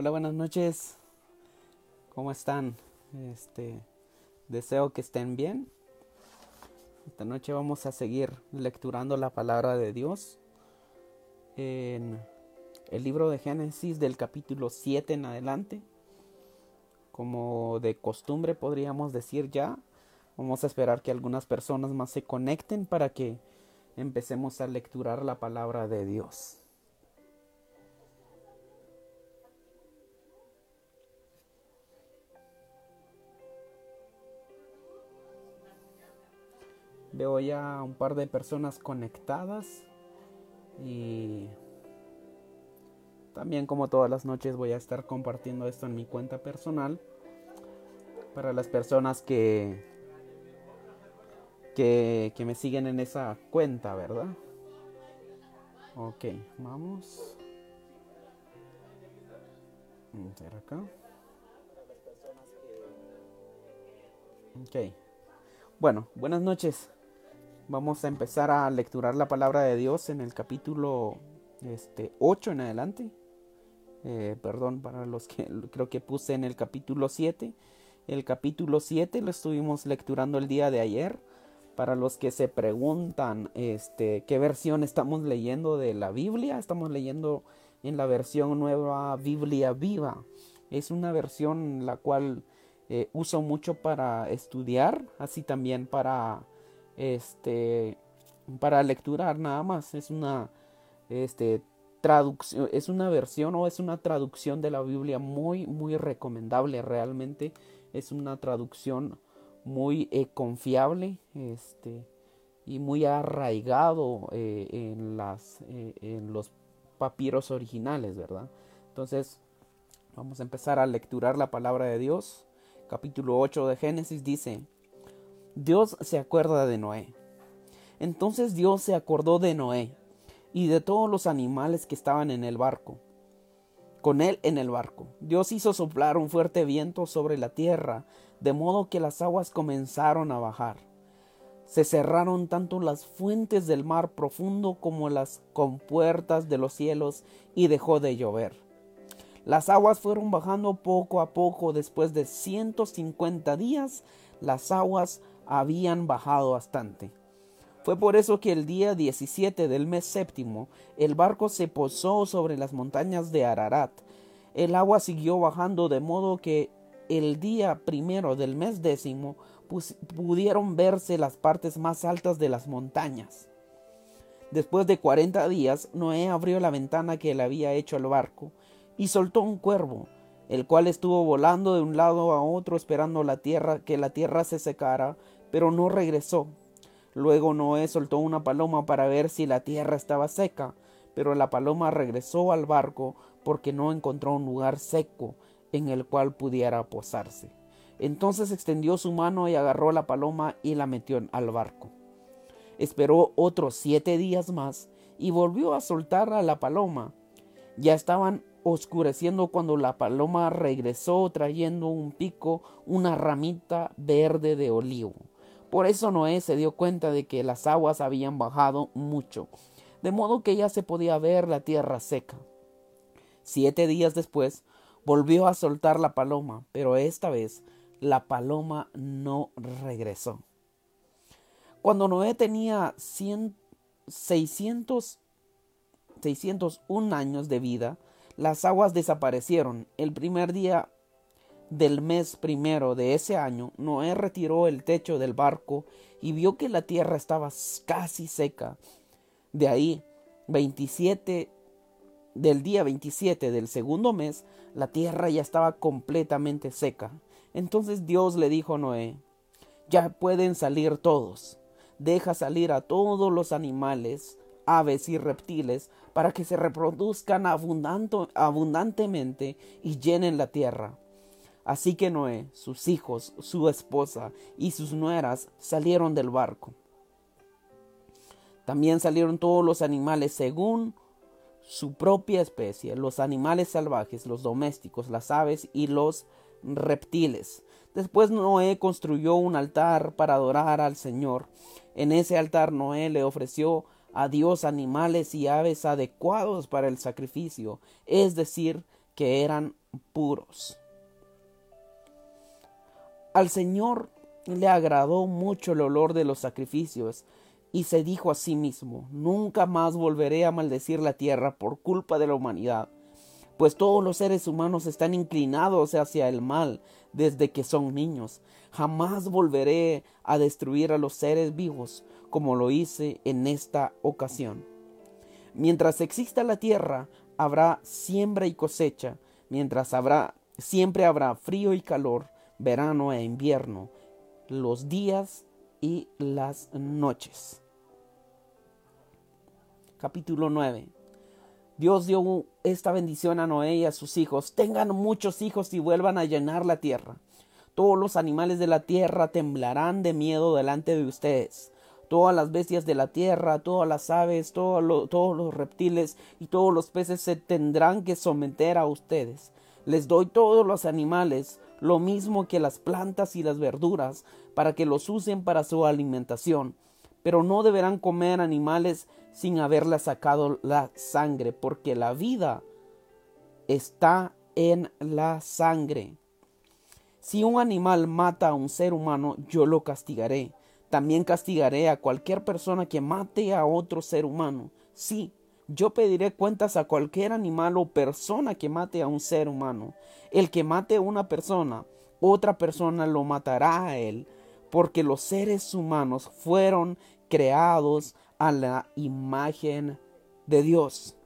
Hola, buenas noches. ¿Cómo están? Este, deseo que estén bien. Esta noche vamos a seguir lecturando la palabra de Dios en el libro de Génesis del capítulo 7 en adelante. Como de costumbre podríamos decir ya, vamos a esperar que algunas personas más se conecten para que empecemos a lecturar la palabra de Dios. Veo ya un par de personas conectadas y también como todas las noches voy a estar compartiendo esto en mi cuenta personal para las personas que que, me siguen en esa cuenta, ¿verdad? Ok, vamos. Ver acá. Ok. Bueno, buenas noches. Vamos a empezar a lecturar la palabra de Dios en el capítulo este, 8 en adelante. Eh, perdón para los que creo que puse en el capítulo 7. El capítulo 7 lo estuvimos lecturando el día de ayer. Para los que se preguntan este, qué versión estamos leyendo de la Biblia, estamos leyendo en la versión nueva Biblia viva. Es una versión la cual eh, uso mucho para estudiar, así también para este para lecturar nada más es una este traducción es una versión o es una traducción de la Biblia muy muy recomendable realmente. Es una traducción muy eh, confiable este y muy arraigado eh, en las eh, en los papiros originales verdad entonces vamos a empezar a lecturar la palabra de Dios. Capítulo 8 de Génesis dice Dios se acuerda de Noé. Entonces Dios se acordó de Noé y de todos los animales que estaban en el barco. Con él en el barco. Dios hizo soplar un fuerte viento sobre la tierra, de modo que las aguas comenzaron a bajar. Se cerraron tanto las fuentes del mar profundo como las compuertas de los cielos y dejó de llover. Las aguas fueron bajando poco a poco después de ciento cincuenta días. Las aguas habían bajado bastante. Fue por eso que el día 17 del mes séptimo el barco se posó sobre las montañas de Ararat. El agua siguió bajando de modo que el día primero del mes décimo pudieron verse las partes más altas de las montañas. Después de cuarenta días, Noé abrió la ventana que le había hecho al barco y soltó un cuervo, el cual estuvo volando de un lado a otro esperando la tierra que la tierra se secara pero no regresó. Luego Noé soltó una paloma para ver si la tierra estaba seca, pero la paloma regresó al barco porque no encontró un lugar seco en el cual pudiera posarse. Entonces extendió su mano y agarró la paloma y la metió al barco. Esperó otros siete días más y volvió a soltar a la paloma. Ya estaban oscureciendo cuando la paloma regresó trayendo un pico, una ramita verde de olivo. Por eso Noé se dio cuenta de que las aguas habían bajado mucho, de modo que ya se podía ver la tierra seca. Siete días después volvió a soltar la paloma, pero esta vez la paloma no regresó. Cuando Noé tenía seiscientos 601 años de vida, las aguas desaparecieron. El primer día del mes primero de ese año, Noé retiró el techo del barco y vio que la tierra estaba casi seca. De ahí, 27 del día 27 del segundo mes, la tierra ya estaba completamente seca. Entonces Dios le dijo a Noé, ya pueden salir todos. Deja salir a todos los animales, aves y reptiles para que se reproduzcan abundantemente y llenen la tierra Así que Noé, sus hijos, su esposa y sus nueras salieron del barco. También salieron todos los animales según su propia especie, los animales salvajes, los domésticos, las aves y los reptiles. Después Noé construyó un altar para adorar al Señor. En ese altar Noé le ofreció a Dios animales y aves adecuados para el sacrificio, es decir, que eran puros. Al Señor le agradó mucho el olor de los sacrificios, y se dijo a sí mismo, nunca más volveré a maldecir la tierra por culpa de la humanidad, pues todos los seres humanos están inclinados hacia el mal desde que son niños. Jamás volveré a destruir a los seres vivos como lo hice en esta ocasión. Mientras exista la tierra, habrá siembra y cosecha, mientras habrá siempre habrá frío y calor, verano e invierno, los días y las noches. Capítulo 9. Dios dio esta bendición a Noé y a sus hijos. Tengan muchos hijos y vuelvan a llenar la tierra. Todos los animales de la tierra temblarán de miedo delante de ustedes. Todas las bestias de la tierra, todas las aves, todos los reptiles y todos los peces se tendrán que someter a ustedes. Les doy todos los animales, lo mismo que las plantas y las verduras, para que los usen para su alimentación. Pero no deberán comer animales sin haberle sacado la sangre, porque la vida está en la sangre. Si un animal mata a un ser humano, yo lo castigaré. También castigaré a cualquier persona que mate a otro ser humano. Sí, yo pediré cuentas a cualquier animal o persona que mate a un ser humano. El que mate a una persona, otra persona lo matará a él, porque los seres humanos fueron creados a la imagen de Dios.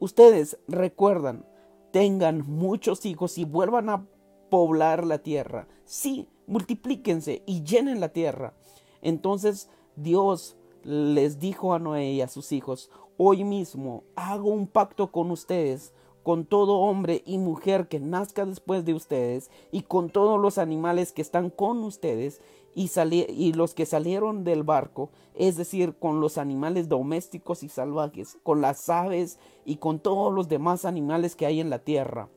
Ustedes recuerdan, tengan muchos hijos y vuelvan a poblar la tierra. Sí, multiplíquense y llenen la tierra. Entonces Dios les dijo a Noé y a sus hijos, hoy mismo hago un pacto con ustedes, con todo hombre y mujer que nazca después de ustedes, y con todos los animales que están con ustedes, y, los que salieron del barco, es decir, con los animales domésticos y salvajes, con las aves y con todos los demás animales que hay en la tierra.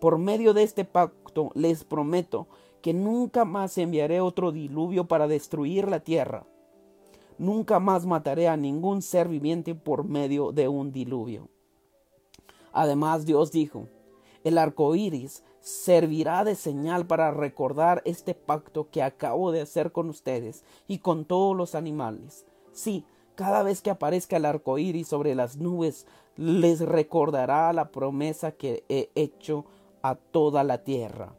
Por medio de este pacto les prometo que nunca más enviaré otro diluvio para destruir la tierra. Nunca más mataré a ningún ser viviente por medio de un diluvio. Además, Dios dijo: El arco iris servirá de señal para recordar este pacto que acabo de hacer con ustedes y con todos los animales. Sí, cada vez que aparezca el arco iris sobre las nubes, les recordará la promesa que he hecho a toda la tierra.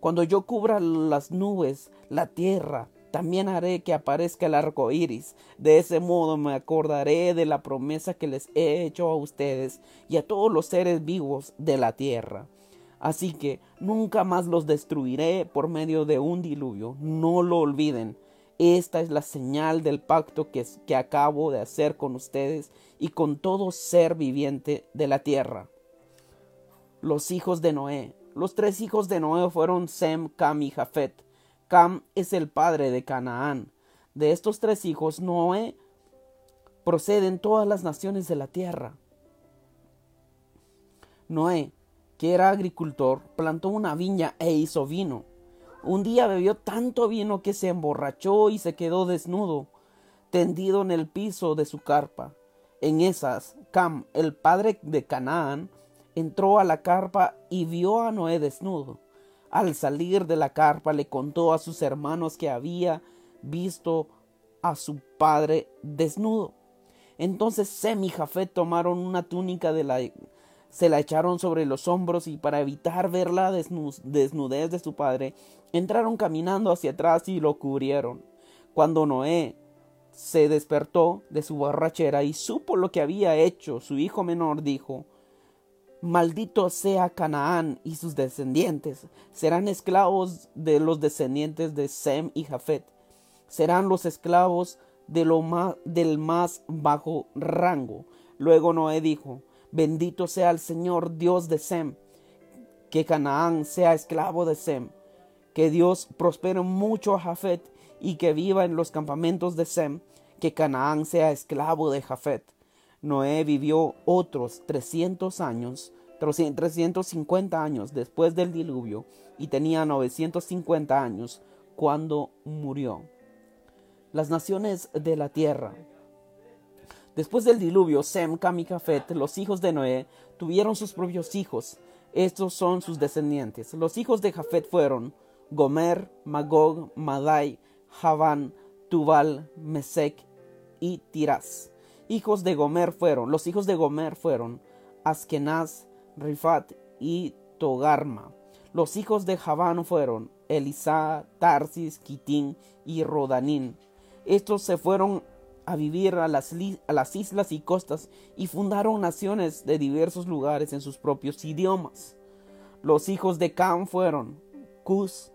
Cuando yo cubra las nubes, la tierra, también haré que aparezca el arco iris. De ese modo me acordaré de la promesa que les he hecho a ustedes y a todos los seres vivos de la tierra. Así que nunca más los destruiré por medio de un diluvio. No lo olviden. Esta es la señal del pacto que, acabo de hacer con ustedes y con todo ser viviente de la tierra. Los hijos de Noé los tres hijos de Noé fueron Sem, Cam y Jafet. Cam es el padre de Canaán. De estos tres hijos, Noé proceden todas las naciones de la tierra. Noé, que era agricultor, plantó una viña e hizo vino. Un día bebió tanto vino que se emborrachó y se quedó desnudo, tendido en el piso de su carpa. En esas, Cam, el padre de Canaán, entró a la carpa y vio a Noé desnudo. Al salir de la carpa le contó a sus hermanos que había visto a su padre desnudo. Entonces Sem y Jafet tomaron una túnica de la se la echaron sobre los hombros y para evitar ver la desnudez de su padre, entraron caminando hacia atrás y lo cubrieron. Cuando Noé se despertó de su borrachera y supo lo que había hecho, su hijo menor dijo Maldito sea Canaán y sus descendientes. Serán esclavos de los descendientes de Sem y Jafet. Serán los esclavos de lo más, del más bajo rango. Luego Noé dijo, Bendito sea el Señor Dios de Sem, que Canaán sea esclavo de Sem, que Dios prospere mucho a Jafet y que viva en los campamentos de Sem, que Canaán sea esclavo de Jafet. Noé vivió otros trescientos años, trescientos cincuenta años después del diluvio y tenía novecientos cincuenta años cuando murió. Las naciones de la tierra. Después del diluvio, Sem, Cam y Jafet, los hijos de Noé, tuvieron sus propios hijos. Estos son sus descendientes. Los hijos de Jafet fueron Gomer, Magog, Madai, Javán, Tubal, Mesec y Tiras. Hijos de Gomer fueron, los hijos de Gomer fueron Askenaz, Rifat y Togarma. Los hijos de Javán fueron Elisa, Tarsis, Kitín y Rodanín. Estos se fueron a vivir a las, a las, islas y costas y fundaron naciones de diversos lugares en sus propios idiomas. Los hijos de Cam fueron Cus,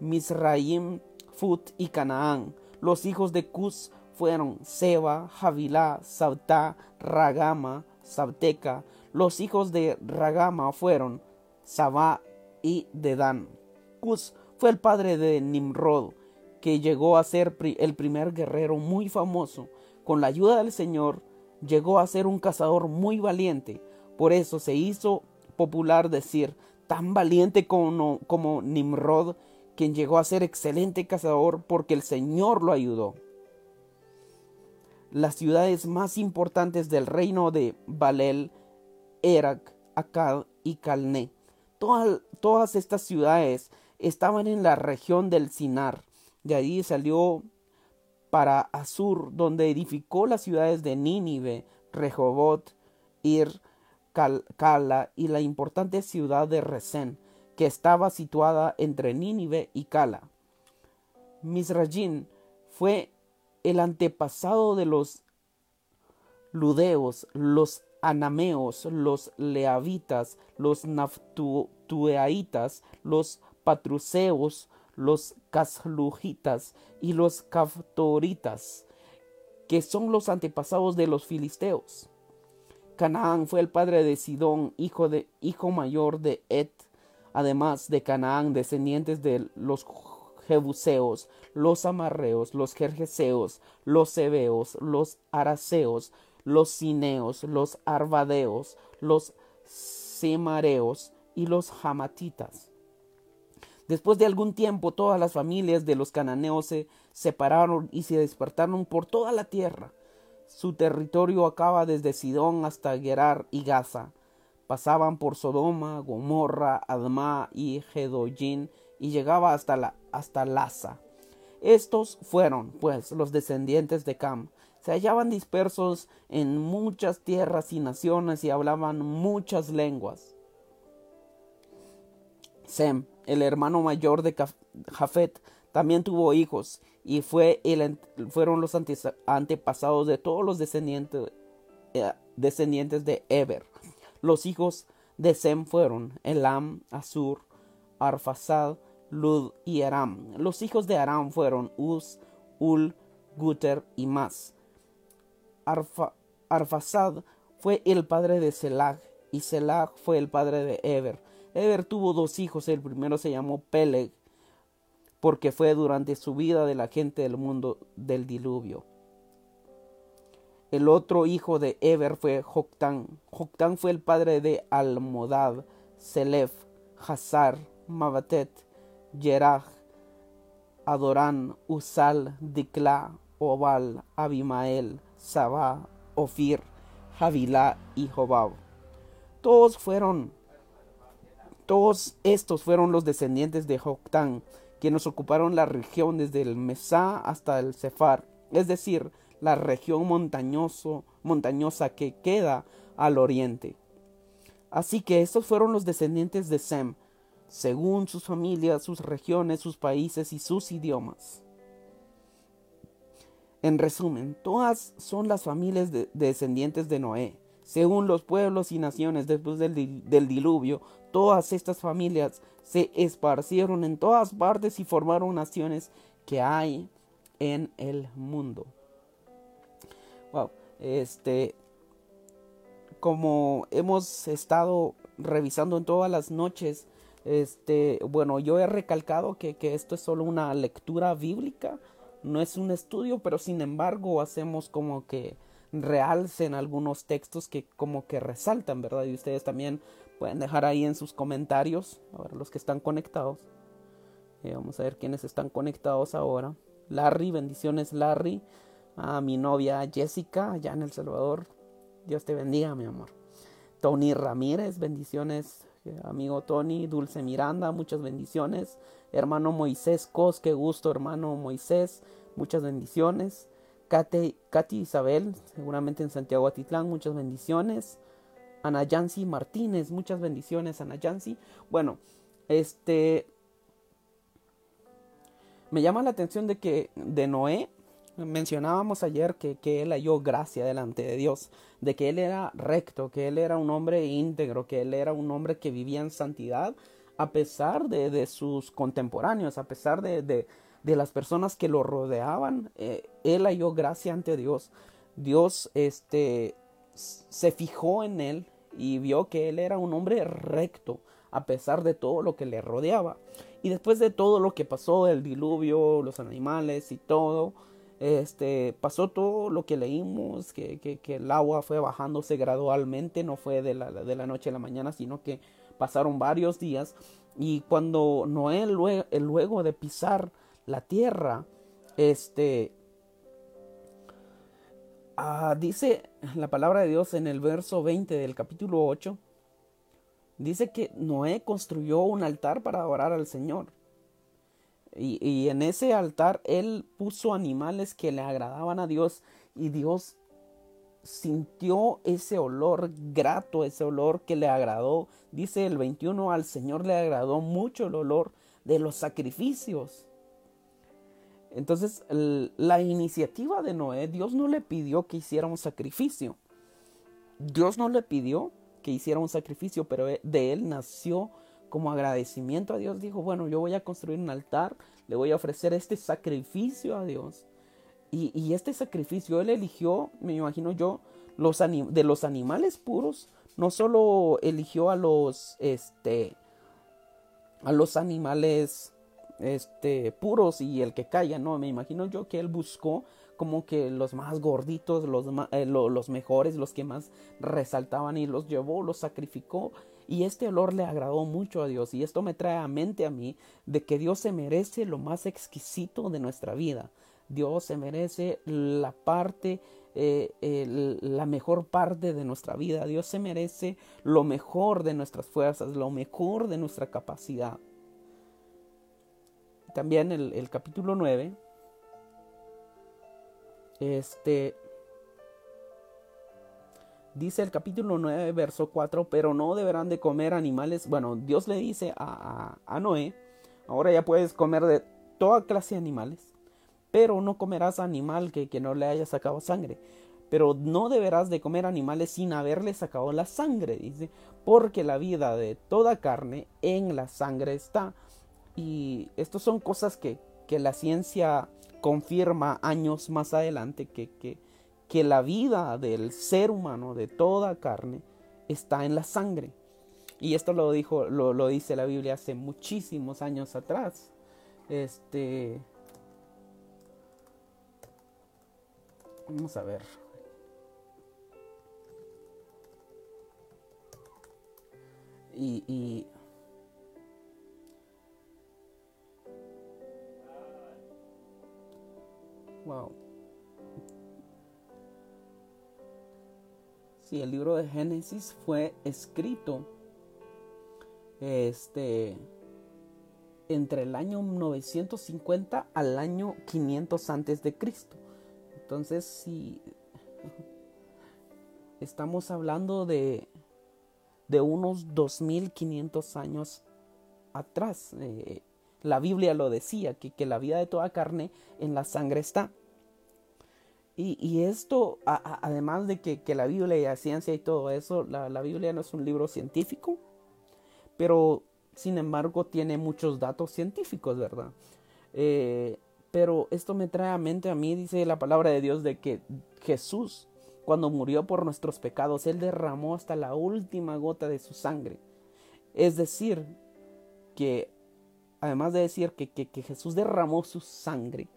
Misraim, Fut y Canaán. Los hijos de Cus fueron Seba, Javilá, Sabta, Ragama, Sabteca. Los hijos de Ragama fueron Sabá y Dedán. Cus fue el padre de Nimrod, que llegó a ser el primer guerrero muy famoso. Con la ayuda del Señor, llegó a ser un cazador muy valiente. Por eso se hizo popular decir, tan valiente como, como Nimrod, quien llegó a ser excelente cazador porque el Señor lo ayudó. Las ciudades más importantes del reino de Balel, Erak, Akkad y Calné. todas estas ciudades estaban en la región del Sinar. De allí salió para Asur, donde edificó las ciudades de Nínive, Rehobot, Ir, Cala y la importante ciudad de Resén, que estaba situada entre Nínive y Cala. Misrajin fue el antepasado de los ludeos, los anameos, los leavitas, los naftueaitas, los patruceos, los caslujitas y los caftoritas, que son los antepasados de los filisteos. Canaán fue el padre de Sidón, hijo, de, hijo mayor de Et, además de Canaán, descendientes de los Jebuseos, los Amarreos, los Jerjeseos, los Ebeos, los Araseos, los Cineos, los Arvadeos, los Semareos y los Jamatitas. Después de algún tiempo todas las familias de los cananeos se separaron y se despertaron por toda la tierra. Su territorio acaba desde Sidón hasta Gerar y Gaza. Pasaban por Sodoma, Gomorra, Adma y Gedoyin y llegaba hasta, la, hasta Laza. Estos fueron, pues, los descendientes de Cam. Se hallaban dispersos en muchas tierras y naciones y hablaban muchas lenguas. Sem el hermano mayor de Jafet, también tuvo hijos y fue el, fueron los antepasados de todos los descendientes, eh, descendientes de Eber. Los hijos de Sem fueron Elam, Asur, Arfasad, Lud y Aram. Los hijos de Aram fueron Uz, Ul, Guter y Mas. Arfasad fue el padre de Selag y Selag fue el padre de Eber. Eber tuvo dos hijos, el primero se llamó Peleg, porque fue durante su vida de la gente del mundo del diluvio. El otro hijo de Eber fue Joctán. Joctán fue el padre de Almodad, Selef, Hazar, Mabatet, Yeraj, Adorán, Usal, Dikla, Obal, Abimael, Sabá, Ofir, Javilá y Jobab. Todos fueron todos estos fueron los descendientes de Joctán, quienes ocuparon la región desde el Mesá hasta el Cefar, es decir, la región montañoso, montañosa que queda al oriente. Así que estos fueron los descendientes de Sem, según sus familias, sus regiones, sus países y sus idiomas. En resumen, todas son las familias de descendientes de Noé. Según los pueblos y naciones después del, del diluvio, Todas estas familias se esparcieron en todas partes y formaron naciones que hay en el mundo. Wow, este, como hemos estado revisando en todas las noches, este, bueno, yo he recalcado que, esto es solo una lectura bíblica, no es un estudio, pero sin embargo hacemos como que realcen algunos textos que como que resaltan, ¿verdad? Y ustedes también Pueden dejar ahí en sus comentarios, ahora los que están conectados. Eh, vamos a ver quiénes están conectados ahora. Larry, bendiciones Larry. A mi novia Jessica, allá en El Salvador. Dios te bendiga, mi amor. Tony Ramírez, bendiciones amigo Tony, Dulce Miranda, muchas bendiciones. Hermano Moisés Cos, qué gusto, hermano Moisés, muchas bendiciones. Katy, Isabel, seguramente en Santiago Atitlán, muchas bendiciones. Ana Yancy Martínez, muchas bendiciones, Ana Yancy. Bueno, este. Me llama la atención de que de Noé mencionábamos ayer que, que, él halló gracia delante de Dios, de que él era recto, que él era un hombre íntegro, que él era un hombre que vivía en santidad, a pesar de, de sus contemporáneos, a pesar de, de, las personas que lo rodeaban, eh, él halló gracia ante Dios. Dios este, se fijó en él y vio que él era un hombre recto, a pesar de todo lo que le rodeaba. Y después de todo lo que pasó, el diluvio, los animales y todo, este, pasó todo lo que leímos, que, el agua fue bajándose gradualmente, no fue de la, noche a la mañana, sino que pasaron varios días. Y cuando Noé, luego, luego de pisar la tierra, este, ah, dice la palabra de Dios en el verso 20 del capítulo 8, dice que Noé construyó un altar para adorar al Señor. Y, en ese altar él puso animales que le agradaban a Dios y Dios sintió ese olor grato, ese olor que le agradó. Dice el 21, al Señor le agradó mucho el olor de los sacrificios. Entonces, la iniciativa de Noé, Dios no le pidió que hiciera un sacrificio. Dios no le pidió que hiciera un sacrificio, pero de él nació como agradecimiento a Dios, dijo, bueno, yo voy a construir un altar, le voy a ofrecer este sacrificio a Dios. Y, este sacrificio él eligió, me imagino yo, los de los animales puros, no solo eligió a los, este, a los animales, este, puros y el que caiga, no, me imagino yo que él buscó como que los más gorditos, los, eh, los mejores, los que más resaltaban y los llevó, los sacrificó y este olor le agradó mucho a Dios. Y esto me trae a mente a mí de que Dios se merece lo más exquisito de nuestra vida. Dios se merece la parte, eh, la mejor parte de nuestra vida. Dios se merece lo mejor de nuestras fuerzas, lo mejor de nuestra capacidad. También el, el capítulo 9. Este dice el capítulo 9, verso 4, pero no deberán de comer animales. Bueno, Dios le dice a, Noé, ahora ya puedes comer de toda clase de animales, pero no comerás animal que, que no le haya sacado sangre. Pero no deberás de comer animales sin haberle sacado la sangre, dice, porque la vida de toda carne en la sangre está. Y estas son cosas que, que la ciencia confirma años más adelante que, que que la vida del ser humano, de toda carne, está en la sangre. Y esto lo dijo, lo, dice la Biblia hace muchísimos años atrás. Este. Vamos a ver. Y, y wow. Sí, el libro de Génesis fue escrito este entre el año 950 al año 500 antes de Cristo. Entonces, si estamos hablando de de unos 2500 años atrás. Eh, la Biblia lo decía, que, que la vida de toda carne en la sangre está. Y, esto, además de que, la Biblia y la ciencia y todo eso, la, Biblia no es un libro científico, pero sin embargo tiene muchos datos científicos, ¿verdad? Eh, pero esto me trae a mente a mí, dice la palabra de Dios, de que Jesús, cuando murió por nuestros pecados, Él derramó hasta la última gota de su sangre. Es decir, que además de decir que, que Jesús derramó su sangre,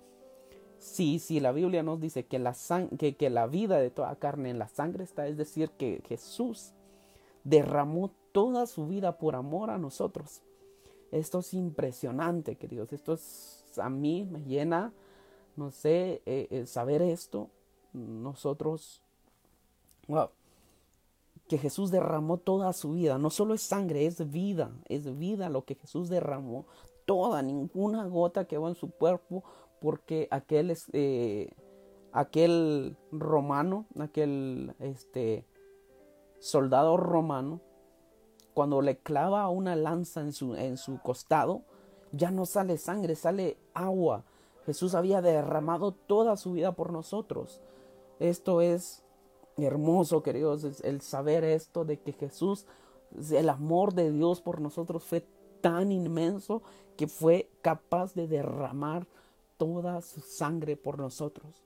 Sí, sí, la Biblia nos dice que la, que, la vida de toda carne en la sangre está, es decir, que Jesús derramó toda su vida por amor a nosotros. Esto es impresionante, queridos. Esto es, a mí me llena, no sé, eh, saber esto. Nosotros, wow, que Jesús derramó toda su vida. No solo es sangre, es vida, es vida lo que Jesús derramó. Toda, ninguna gota quedó en su cuerpo porque aquel, eh, aquel romano, aquel este, soldado romano, cuando le clava una lanza en su, en su costado, ya no sale sangre, sale agua. Jesús había derramado toda su vida por nosotros. Esto es hermoso, queridos, el saber esto de que Jesús, el amor de Dios por nosotros fue tan inmenso que fue capaz de derramar toda su sangre por nosotros.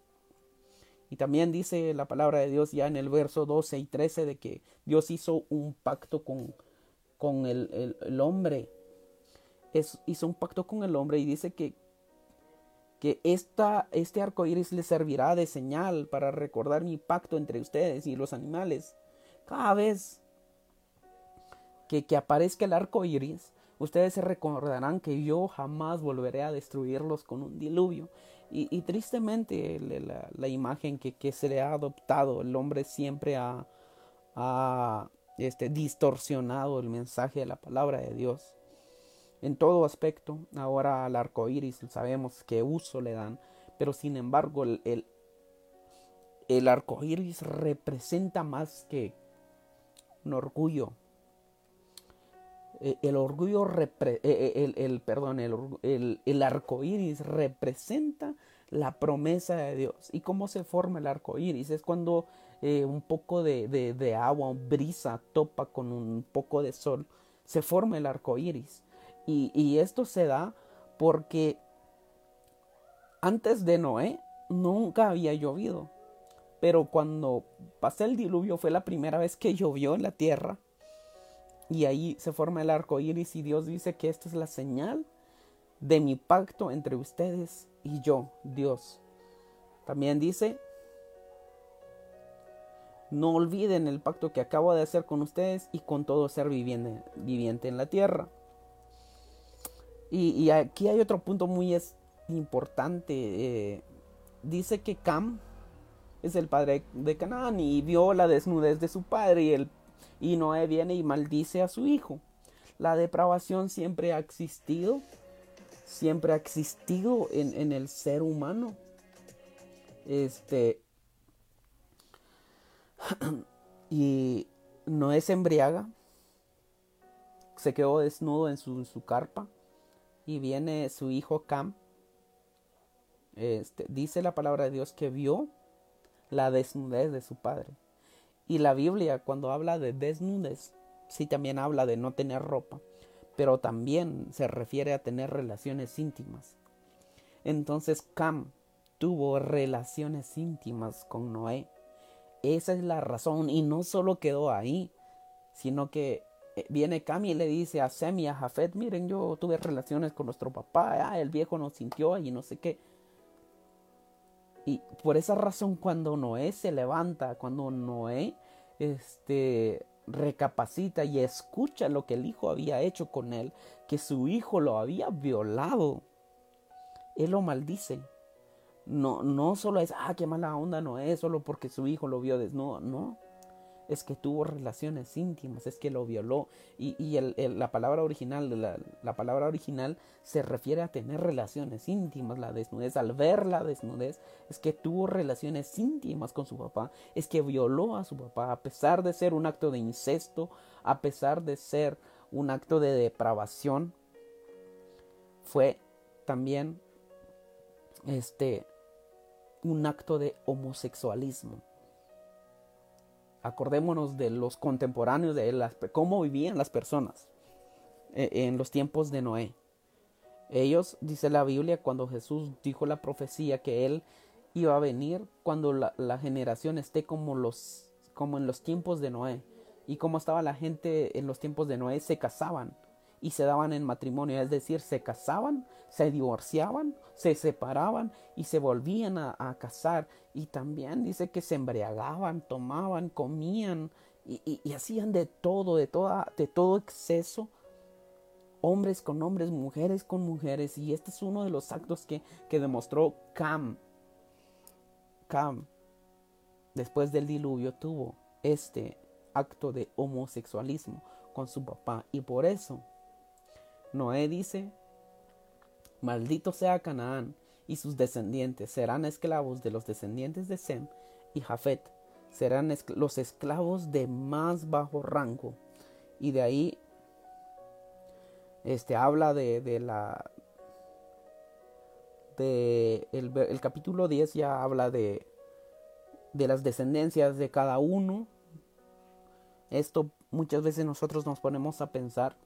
Y también dice la palabra de Dios ya en el verso 12 y 13 de que Dios hizo un pacto con, con el, el, hombre. Es, hizo un pacto con el hombre y dice que, que esta, este arco iris le servirá de señal para recordar mi pacto entre ustedes y los animales. Cada vez que, que aparezca el arco iris, Ustedes se recordarán que yo jamás volveré a destruirlos con un diluvio. Y, tristemente la, imagen que, se le ha adoptado, el hombre siempre ha, este, distorsionado el mensaje de la palabra de Dios. En todo aspecto, ahora al arco iris sabemos qué uso le dan, pero sin embargo, el, el, arco iris representa más que un orgullo, el orgullo, eh, eh, el, perdón, el, el, arco iris representa la promesa de Dios. ¿Y cómo se forma el arco iris? Es cuando un poco de, de, agua, brisa, topa con un poco de sol, se forma el arco iris. Y, y esto se da porque antes de Noé nunca había llovido. Pero cuando pasé el diluvio fue la primera vez que llovió en la tierra y ahí se forma el arco iris y Dios dice que esta es la señal de mi pacto entre ustedes y yo, Dios. También dice, no olviden el pacto que acabo de hacer con ustedes y con todo ser viviente, viviente en la tierra. Y, aquí hay otro punto muy importante. Eh, dice que Cam es el padre de Canaán y vio la desnudez de su padre y el y Noé viene y maldice a su hijo. La depravación siempre ha existido, siempre ha existido en, el ser humano. Este. y Noé se embriaga, se quedó desnudo en su, su carpa y viene su hijo Cam. Este, dice la palabra de Dios que vio la desnudez de su padre. Y la Biblia cuando habla de desnudez, sí también habla de no tener ropa, pero también se refiere a tener relaciones íntimas. Entonces Cam tuvo relaciones íntimas con Noé. Esa es la razón y no solo quedó ahí, sino que eh, viene Cam y le dice a Sem y a Jafet, miren, yo tuve relaciones con nuestro papá, ah, el viejo nos sintió y no sé qué. Y por esa razón cuando Noé se levanta, cuando Noé este, recapacita y escucha lo que el hijo había hecho con él, que su hijo lo había violado, él lo maldice. No, no solo es, ah, qué mala onda Noé, solo porque su hijo lo vio desnudo, no es que tuvo relaciones íntimas, es que lo violó. Y, la palabra original, la, la, palabra original se refiere a tener relaciones íntimas, la desnudez. Al ver la desnudez, es que tuvo relaciones íntimas con su papá, es que violó a su papá, a pesar de ser un acto de incesto, a pesar de ser un acto de depravación, fue también este un acto de homosexualismo. Acordémonos de los contemporáneos, de las, cómo vivían las personas eh, en los tiempos de Noé. Ellos, dice la Biblia, cuando Jesús dijo la profecía que Él iba a venir, cuando la, generación esté como, como en los tiempos de Noé. Y como estaba la gente en los tiempos de Noé, se casaban y se daban en matrimonio, es decir, se casaban, se divorciaban, se separaban y se volvían a, casar. Y también dice que se embriagaban, tomaban, comían y, hacían de todo, de, toda, de todo exceso. Hombres con hombres, mujeres con mujeres. Y este es uno de los actos que, que demostró Cam. Cam, después del diluvio, tuvo este acto de homosexualismo con su papá. Y por eso Noé dice, maldito sea Canaán y sus descendientes serán esclavos de los descendientes de Sem y Jafet, serán los esclavos de más bajo rango. Y de ahí este habla de, de la de el, el, capítulo 10 ya habla de de las descendencias de cada uno. Esto muchas veces nosotros nos ponemos a pensar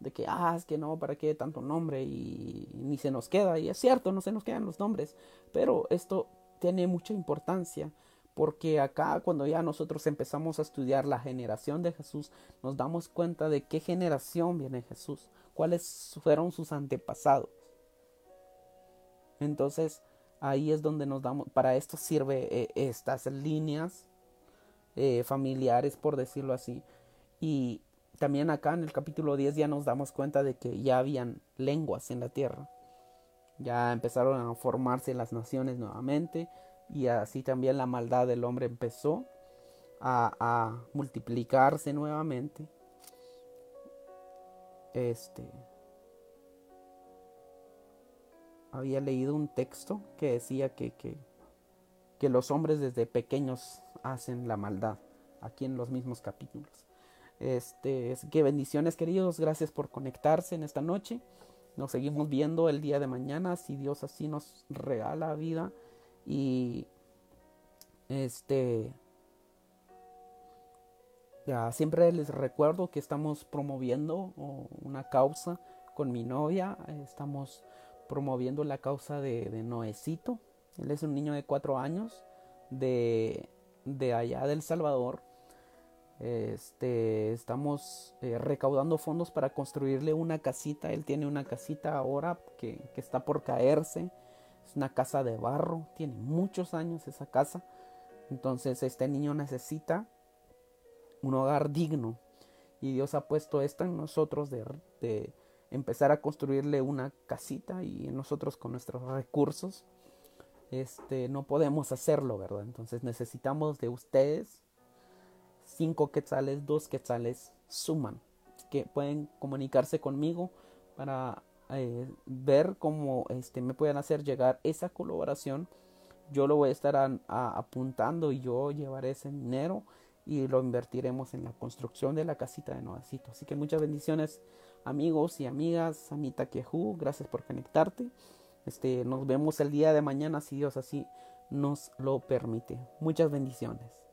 de que, ah, es que no, ¿para qué tanto nombre? Y, ni se nos queda. Y es cierto, no se nos quedan los nombres. Pero esto tiene mucha importancia porque acá cuando ya nosotros empezamos a estudiar la generación de Jesús, nos damos cuenta de qué generación viene Jesús, cuáles fueron sus antepasados. Entonces, ahí es donde nos damos, para esto sirve eh, estas líneas eh, familiares, por decirlo así. Y también acá en el capítulo 10 ya nos damos cuenta de que ya habían lenguas en la tierra. Ya empezaron a formarse las naciones nuevamente y así también la maldad del hombre empezó a, multiplicarse nuevamente. Este había leído un texto que decía que, que, que los hombres desde pequeños hacen la maldad, aquí en los mismos capítulos. Este, que bendiciones queridos, gracias por conectarse en esta noche. Nos seguimos viendo el día de mañana, si Dios así nos regala vida. Y este, ya siempre les recuerdo que estamos promoviendo una causa con mi novia. Estamos promoviendo la causa de, de Noecito. Él es un niño de cuatro años de, de allá del Salvador este, estamos eh, recaudando fondos para construirle una casita. Él tiene una casita ahora que, que, está por caerse. Es una casa de barro. Tiene muchos años esa casa. Entonces este niño necesita un hogar digno. Y Dios ha puesto esto en nosotros de, de empezar a construirle una casita y nosotros con nuestros recursos este no podemos hacerlo, ¿verdad? Entonces necesitamos de ustedes 5 quetzales, 2 quetzales suman. Que pueden comunicarse conmigo para eh, ver cómo este, me pueden hacer llegar esa colaboración. Yo lo voy a estar apuntando y yo llevaré ese dinero y lo invertiremos en la construcción de la casita de Novacito. Así que muchas bendiciones amigos y amigas, Amita Kehu, gracias por conectarte. Este, nos vemos el día de mañana si Dios así nos lo permite. Muchas bendiciones.